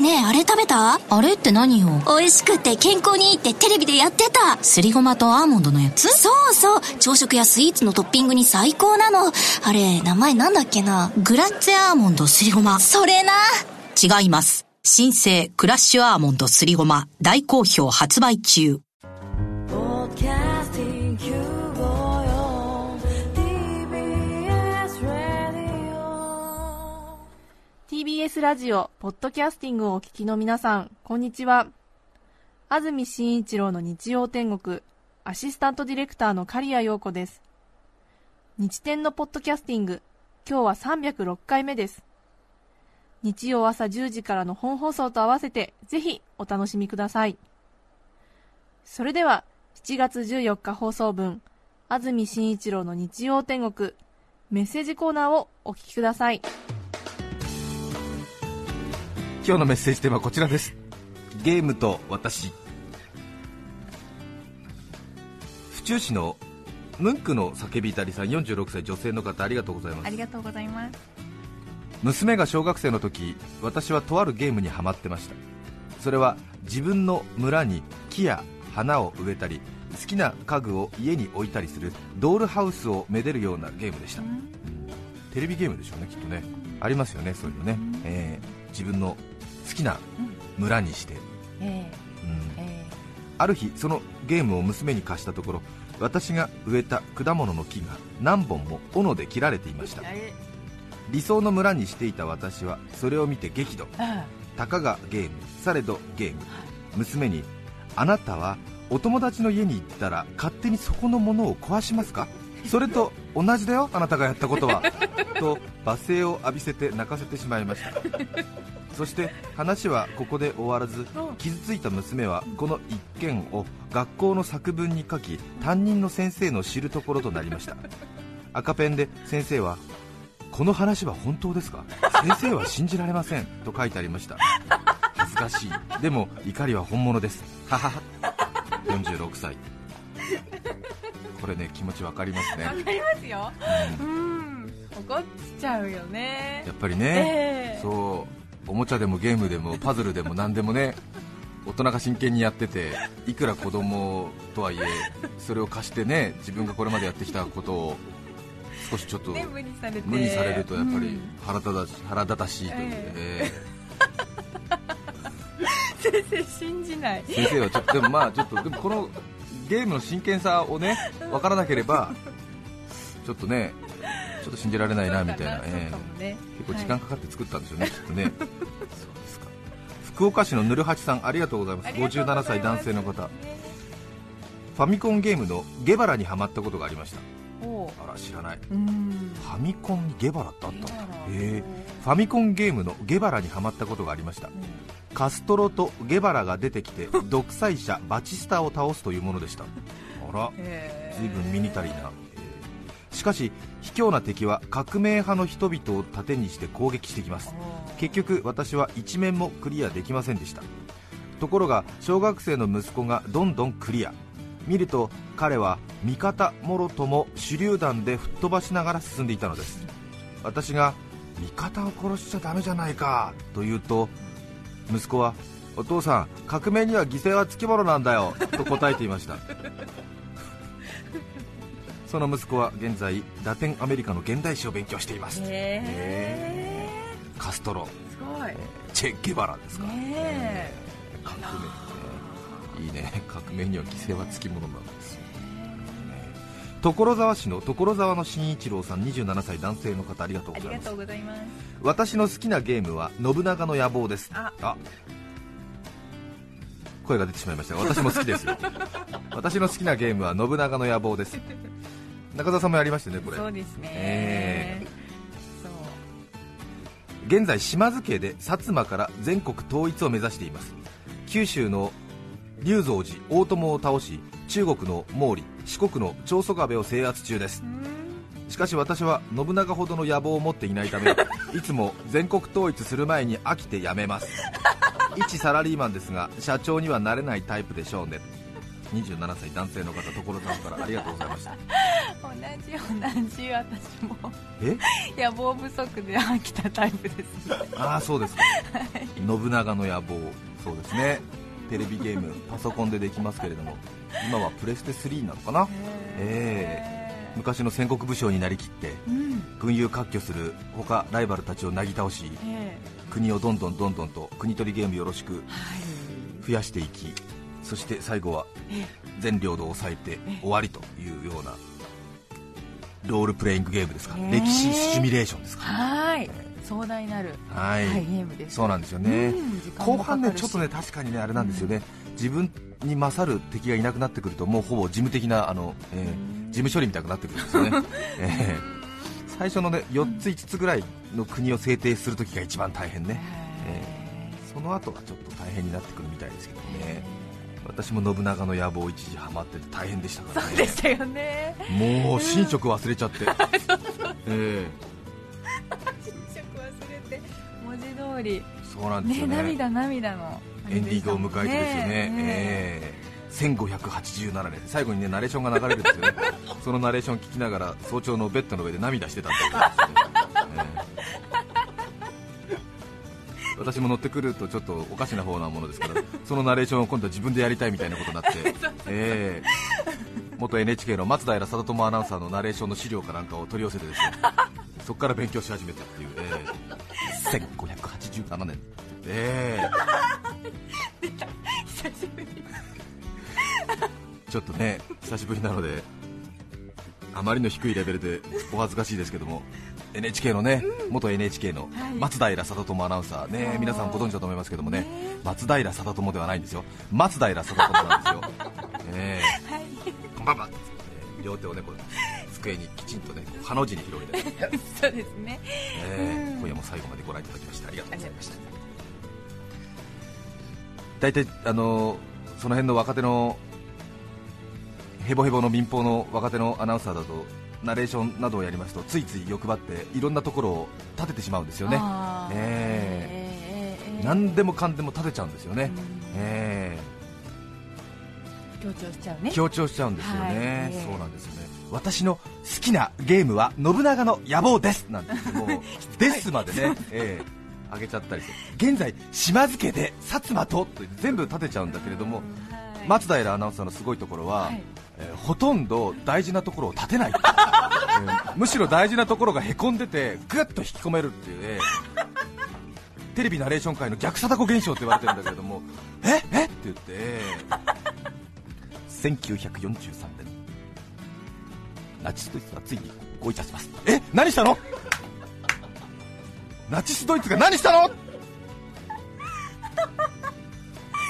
ねえあれ食べた？あれって何よ？美味しくて健康にいいってテレビでやってた。すりごまとアーモンドのやつ？そうそう。朝食やスイーツのトッピングに最高なの。あれ名前なんだっけな？グラッツェアーモンドすりごま。それな。違います。新生クラッシュアーモンドすりごま。大好評発売中 TBS ラジオ、ポッドキャスティングをお聞きの皆さん、こんにちは。安住紳一郎の日曜天国、アシスタントディレクターの刈谷陽子です。日天のポッドキャスティング、今日は306回目です。日曜朝10時からの本放送と合わせて、ぜひお楽しみください。それでは、7月14日放送分、安住紳一郎の日曜天国、メッセージコーナーをお聞きください。今日のメッセージテーマはこちらです。ゲームと私。府中市のムンクの叫びたりさん46歳女性の方ありがとうございます。ありがとうございます。娘が小学生の時私はとあるゲームにハマってました。それは自分の村に木や花を植えたり好きな家具を家に置いたりするドールハウスをめでるようなゲームでした、うん。テレビゲームでしょうねきっとね。ありますよねそういうのね、えー自分の好きな村にして、えうん。ええ。ある日そのゲームを娘に貸したところ私が植えた果物の木が何本も斧で切られていました。え理想の村にしていた私はそれを見て激怒。あたかがゲームされどゲーム。娘にあなたはお友達の家に行ったら勝手にそこのものを壊しますか？それと同じだよあなたがやったことは。と罵声を浴びせて泣かせてしまいましたそして話はここで終わらず傷ついた娘はこの一件を学校の作文に書き担任の先生の知るところとなりました。赤ペンで先生はこの話は本当ですか先生は信じられませんと書いてありました恥ずかしいでも怒りは本物ですははは46歳。これね気持ちわかりますね。わかりますよ。うん。怒っちゃうよね。や。っぱりね、ええ。そうおもちゃでもゲームでもパズルでも何でもね大人が真剣にやってていくら子供とはいえそれを貸してね自分がこれまでやってきたことを少しちょっとね、無にされるとやっぱりうん。腹立たし腹立たしいという、ええ。先生信じない。え先生はちょっとでもまあちょっとでもこのゲームの真剣さをね分からなければちょっとねちょっと信じられないなみたいな、ええ。かもね。結構時間かかって作ったんですよね、きっとね。福岡市のぬるはちさんありがとうございます。ありがとうございます。57歳男性の方。ねファミコンゲームのゲバラにハマったことがありました。あら知らない。うん。ファミコンにゲバラってあったんだ。えファミコンゲームのゲバラにハマったことがありました。カストロとゲバラが出てきて独裁者バチスタを倒すというものでした。あら。へ随分ミニタリーな、えーしかし卑怯な敵は革命派の人々を盾にして攻撃してきます。結局私は一面もクリアできませんでした。ところが小学生の息子がどんどんクリア。見ると彼は味方もろとも手榴弾で吹っ飛ばしながら進んでいたのです。私が味方を殺しちゃダメじゃないかと言うと息子はお父さん革命には犠牲はつきものなんだよと答えていました。その息子は現在ラテンアメリカの現代史を勉強しています。へえ。カストロ。すごい。チェ・ゲバラですか、ね革命、ね、いいね。革命には犠牲はつきものなんです所沢市の所沢の新一郎さん27歳男性の方ありがとうございます。とうございます。私の好きなゲームは信長の野望です。あ。声が出てしまいました。が私も好きですよ。私の好きなゲームは信長の野望です中澤さんもやりましたねこれ。そうですね。えそう。現在島津家で薩摩から全国統一を目指しています。九州の龍蔵寺大友を倒し中国の毛利四国の長宗我部を制圧中です。しかし私は信長ほどの野望を持っていないため いつも全国統一する前に飽きてやめます。一サラリーマンですが社長にはなれないタイプでしょうね。27歳男性の方所さんからありがとうございました同じ同じ私も。え？野望不足で飽きたタイプです。ああそうですか、信長の野望。そうですね。テレビゲームパソコンでできますけれども。今はプレステ3なのかな？え昔の戦国武将になりきってうん。群雄割拠する他ライバルたちをなぎ倒しえ国をどんどんどんどんと国取りゲームよろしくえはい。増やしていきそして最後はえ全領土を抑えて終わりというようなロールプレイングゲームですか、歴史シミュレーションですかはい。壮大なる、はい、はい、ゲームです。そうなんですよね、後半ねちょっとね確かにねあれなんですよね、自分に勝る敵がいなくなってくるともうほぼ事務的なあの、えー事務処理みたいになってくるんですよね、えー。最初のね4つ5つぐらいの国を制定するときが一番大変ね、えー。その後はちょっと大変になってくるみたいですけどね私も信長の野望一時ハマってて大変でしたからね。そうでしたよね。もう寝食忘れちゃって、え寝食忘れて文字通り。ーそうなんですよね。ね涙涙の。エンディングを迎えてですよね、ね。えー1587年、最後にねナレーションが流れるんですよね、そのナレーション聞きながら早朝のベッドの上で涙してたんですよ、私も乗ってくるとちょっとおかしな方なものですから、そのナレーションを今度は自分でやりたいみたいなことになって、えー元 NHK の松平定友アナウンサーのナレーションの資料かなんかを取り寄せてですね そこから勉強し始めたっていう、えー1587年、えー久しぶり。ちょっとね久しぶりなのであまりの低いレベルでお恥ずかしいですけども NHK のね、元 NHK のはい松平定友アナウンサーね、そう皆さんご存知だと思いますけどもねね。松平定友ではないんですよ。松平定友なんですよ、え。はい。ー、バンバンえー両手をねこう机にきちんとねハの字に広げて、そうですね。え。ーうん。今夜も最後までご覧いただきましてありがとうございました。大体あのーその辺の若手のヘボヘボの民放の若手のアナウンサーだとナレーションなどをやりますとついつい欲張っていろんなところを立ててしまうんですよね、あー。え。えー何でもかんでも立てちゃうんですよね、うん。え。強調しちゃうね。ー強調しちゃうんですよね、はい。えー。そうなんですよね。私の好きなゲームは信長の野望です。なんてもう ですまでね、えー上げちゃったりして。現在島津家で薩摩とと全部立てちゃうんだけれどもはい。松平アナウンサーのすごいところは、はい。えーほとんど大事なところを立てない、えーむしろ大事なところがへこんでてぐっと引き込めるっていうねテレビナレーション界の逆貞子現象って言われてるんだけれどもええ？って言って。1943年。ナチスドイツがついに合意いたします。え？何したの？ナチスドイツが何したの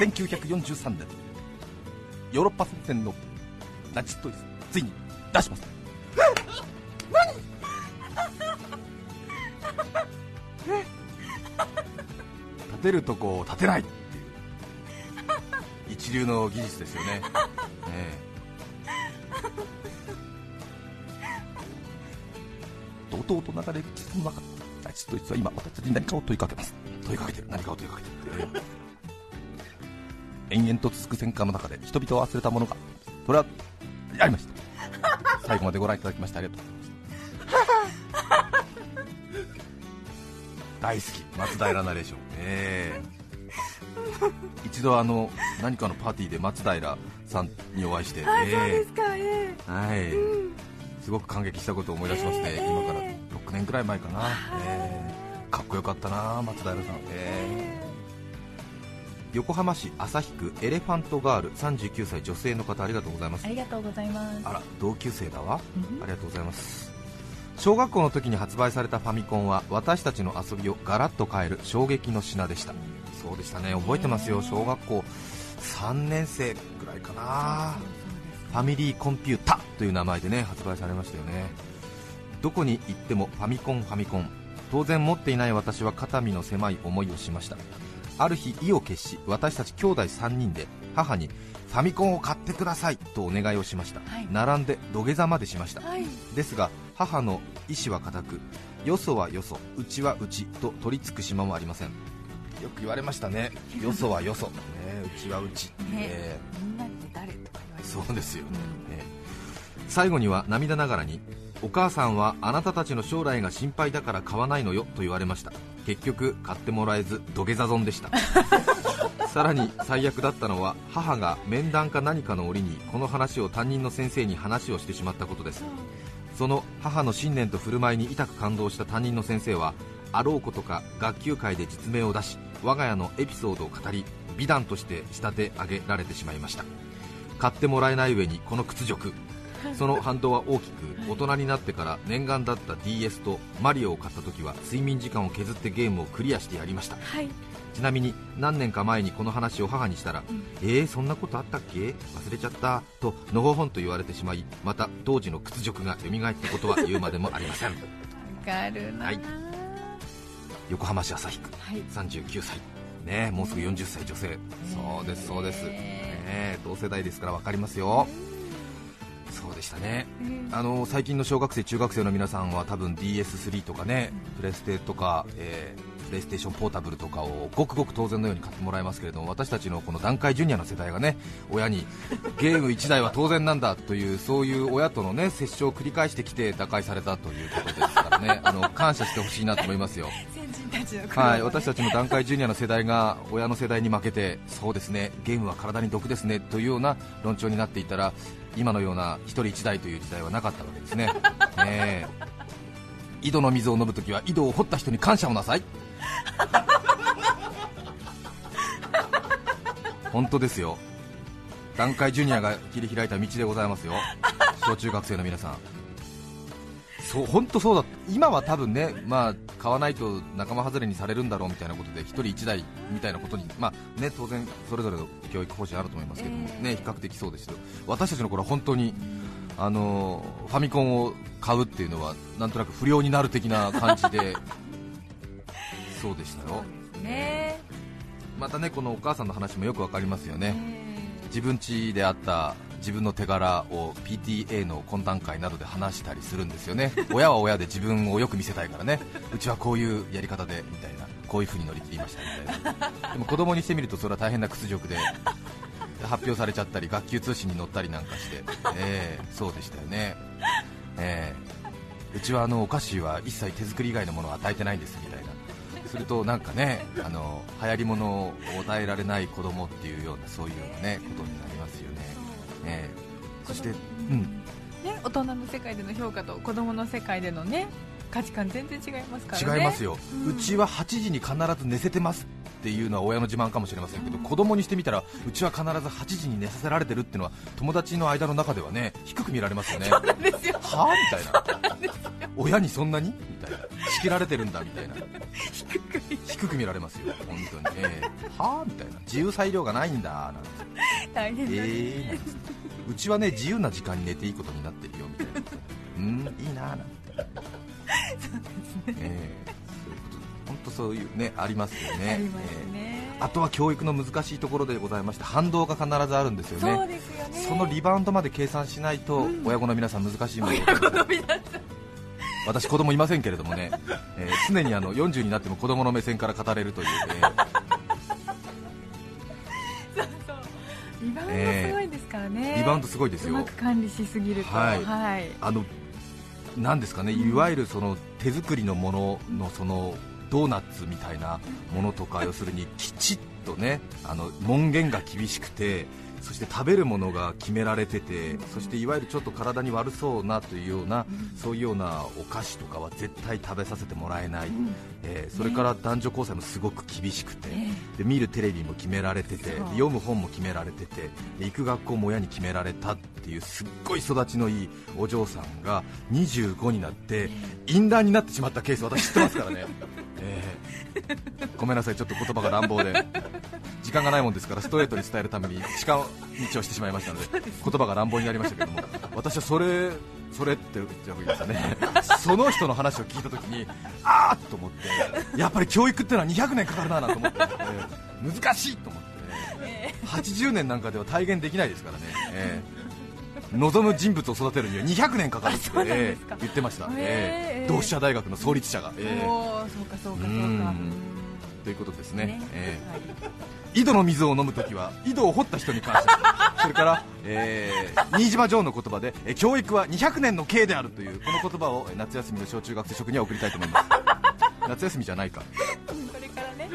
？1943年。ヨーロッパ戦線のナチスドイツついに出します。立てるとこを立てないっていう。一流の技術ですよね、ええ。とうと流れる季節の中ナチスドイツは今私たちに何かを問いかけます。問いかけてる。何かを問いかけてる、ええ。延々と続く戦火の中で人々を忘れたものがそれはありました。最後までご覧いただきましてありがとう大好き松平ナレーションええ 一度あの何かのパーティーで松平さんにお会いして、あそうえですかええ。はい、すごく感激したことを思い出しますね、ええ。今から6年くらい前かな、ええ。かっこよかったな松平さん、ええ。横浜市旭区エレファントガール39歳女性の方ありがとうございます。ーありがとうございます。あら同級生だわ。うん。ありがとうございます小学校の時に発売されたファミコンは私たちの遊びをガラッと変える衝撃の品でした。そうでしたね。覚えてますよ。小学校3年生ぐらいかな。ファミリーコンピュータという名前でね発売されましたよね。どこに行ってもファミコンファミコン。当然持っていない私は肩身の狭い思いをしました。ある日意を決し私たち兄弟3人で母にファミコンを買ってくださいとお願いをしました、はい。並んで土下座までしました。はい。ですが母の意志は固くよそはよそうちはうちと取り付く島もありません。よく言われましたね。よそはよそ、ね、うちはうち、ねえみんなって誰とか言われそうですよね、ね。最後には涙ながらにお母さんはあなたたちの将来が心配だから買わないのよと言われました。結局買ってもらえず土下座損でした。さらに最悪だったのは母が面談か何かの折にこの話を担任の先生に話をしてしまったことですその母の信念と振る舞いに痛く感動した担任の先生はあろうことか学級会で実名を出し我が家のエピソードを語り美談として仕立て上げられてしまいました。買ってもらえない上にこの屈辱。その反動は大きく大人になってから念願だった DS とマリオを買った時は睡眠時間を削ってゲームをクリアしてやりました。はいちなみに何年か前にこの話を母にしたら、えー、そんなことあったっけ？忘れちゃった。とのほほんと言われてしまいまた当時の屈辱が蘇ったことは言うまでもありません。わかるな。はい。横浜市旭区。はい。39歳。ねもうすぐ40歳女性。そうですそうです、ね、同世代ですから分かりますよ。そうでしたね。あの最近の小学生中学生の皆さんは多分 DS3 とかねプレステとか、えープレイステーションポータブルとかをごくごく当然のように買ってもらいますけれども私たちのこの段階ジュニアの世代がね 親にゲーム1台は当然なんだというそういう親とのね接触を繰り返してきて打開されたということですからね。あの感謝してほしいなと思いますよ。はい、私たちの段階ジュニアの世代が親の世代に負けてそうですねゲームは体に毒ですねというような論調になっていたら今のような一人一台という時代はなかったわけですね。ねえ。井戸の水を飲むときは井戸を掘った人に感謝をなさい 本当ですよ。段階ジュニアが切り開いた道でございますよ。小中学生の皆さん。そう本当そうだ。今は多分ね、まあ、買わないと仲間外れにされるんだろうみたいなことで1人1台みたいなことに、まあね、当然それぞれの教育方針あると思いますけども、ね、比較的そうですけど私たちの頃は本当にあのファミコンを買うっていうのはなんとなく不良になる的な感じでそうでしたよ。ね。またねこのお母さんの話もよくわかりますよね。え自分家であった自分の手柄を PTA の懇談会などで話したりするんですよね。親は親で自分をよく見せたいからね。うちはこういうやり方でみたいな。こういう風に乗り切りましたみたいな。でも子供にしてみるとそれは大変な屈辱で発表されちゃったり学級通信に載ったりなんかして、えーそうでしたよね、えーうちはあのお菓子は一切手作り以外のものを与えてないんですみたいなするとなんかねあの流行り物を与えられない子供っていうようなそういうねことになりますよね、えーそして、うん、ね大人の世界での評価と子供の世界でのね価値観全然違いますからね違いますよ、うちは8時に必ず寝せてますっていうのは親の自慢かもしれませんけど、子供にしてみたらうちは必ず8時に寝させられてるっていうのは友達の間の中ではね低く見られますよねはみたいな親にそんなにみたいな仕切られてるんだみたいな低く見られますよ。本当に、ええはあみたいな。自由裁量がないんだ。なんて大変だね、ええなんつって。うちはね自由な時間に寝ていいことになってるよみたいな。うんいいななんて。ええそういうこと。で本当そういうねありますよね。ありますえね、えあとは教育の難しいところでございまして反動が必ずあるんですよそうねですよね。そのリバウンドまで計算しないと、うん。親子の皆さん難しいもので親子の皆さん私子供いませんけれどもね、えー常にあの40になっても子供の目線から語れるという、えー。リバウンドすごいですからね、リバウンドすごいですうまよく管理しすぎると。はい。はい。あのなんですかねいわゆるその手作りのもののそのドーナツみたいなものとか、要するにきちっとねあの門限が厳しくてそして食べるものが決められててそしていわゆるちょっと体に悪そうなというような、そういうようなお菓子とかは絶対食べさせてもらえない、えーそれから男女交際もすごく厳しくて、で見るテレビも決められててで読む本も決められててで行く学校も親に決められたっていうすっごい育ちのいいお嬢さんが25になって淫乱になってしまったケース私知ってますからね、えー。ごめんなさいちょっと言葉が乱暴で。時間がないもんですからストレートに伝えるために近道をしてしまいましたので言葉が乱暴になりましたけども私はそれそれって言っちゃうわけですよね。その人の話を聞いたときにあーっと思ってやっぱり教育ってのは200年かかるななんて思って、えー難しいと思ってね80年なんかでは体現できないですからね、えー望む人物を育てるには200年かかるって、えー言ってました、同志社大学の創立者が、そうかそうかそうか。うんということですね。ね。えはい。ー井戸の水を飲むときは井戸を掘った人に感謝それから、えー新島城の言葉で、えー教育は200年の刑であるというこの言葉をえー夏休みの小中学生職には送りたいと思います。夏休みじゃないか。これからね。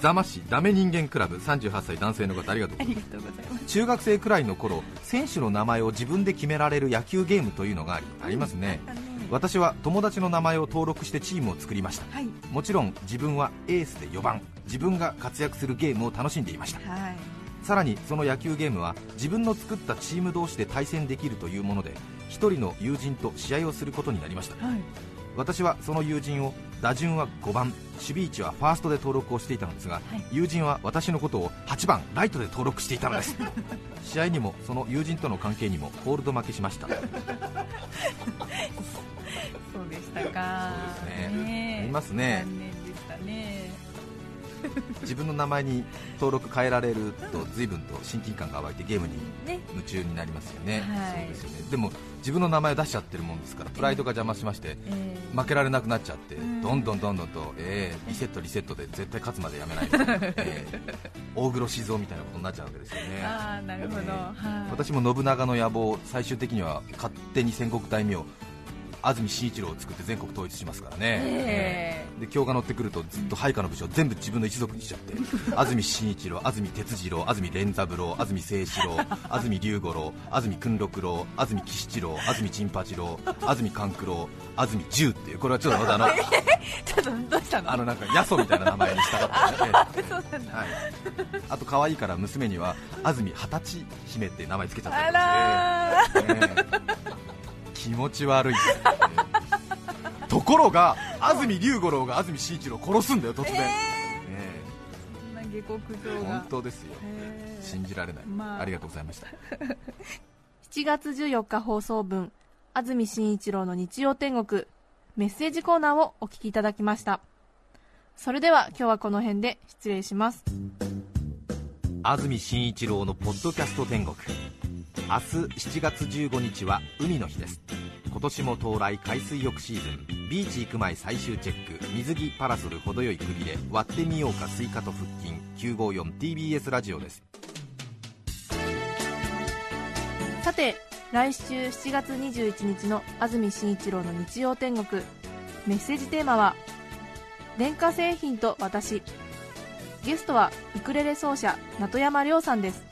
座間市ダメ人間クラブ38歳男性の方ありがとう。ございます。中学生くらいの頃選手の名前を自分で決められる野球ゲームというのがありますね。あの私は友達の名前を登録してチームを作りました。はい。もちろん自分はエースで4番。自分が活躍するゲームを楽しんでいました。はい。さらにその野球ゲームは自分の作ったチーム同士で対戦できるというもので1人の友人と試合をすることになりました。はい。私はその友人を打順は5番。守備位置はファーストで登録をしていたのですが、い。友人は私のことを8番ライトで登録していたのです。試合にもその友人との関係にもコールド負けしましたそうでしたか。そうですね。ねえ。ありますね。残念でしたね。自分の名前に登録変えられると随分と親近感が湧いてゲームにね。夢中になりますよね、はい。そうですよね。でも自分の名前を出しちゃってるもんですからプライドが邪魔しましてえー負けられなくなっちゃってうん。どんどんどんどんと、えーリセットリセットで絶対勝つまでやめないと、えー大黒静雄みたいなことになっちゃうわけですよね。ああなるほど、えーはい。私も信長の野望最終的には勝手に戦国大名安住紳一郎を作って全国統一しますからね、えで今日が乗ってくるとずっと配下の武将全部自分の一族にしちゃって。安住紳一郎、安住哲次郎、安住連三郎、安住清志郎、安住龍五郎、安住訓六郎、安住喜七郎、安住陳八郎、安住勘九郎、安住十っていうこれはちょっとまたあの ちょっとどうしたの？あのなんかヤソみたいな名前にしたかったので、あと可愛いから娘には安住二十歳姫って名前つけちゃったありらーとかして、ね気持ち悪い。ところが安住龍五郎が安住紳一郎を殺すんだよ突然、ねそんな下克上が。本当ですよ。信じられない、まあ。ありがとうございました。7月14日放送分安住紳一郎の日曜天国メッセージコーナーをお聞きいただきました。それでは今日はこの辺で失礼します。安住紳一郎のポッドキャスト天国明日7月15日は海の日です。今年も到来海水浴シーズン。ビーチ行く前最終チェック。水着パラソル程よいくびれ。割ってみようかスイカと腹筋。954TBS ラジオです。さて来週7月21日の安住紳一郎の日曜天国。メッセージテーマは「電化製品と私」ゲストはウクレレ奏者名山亮さんです。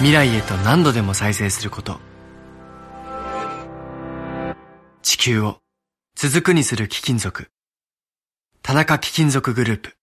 未来へと何度でも再生すること。地球を続くにする貴金属。田中貴金属グループ。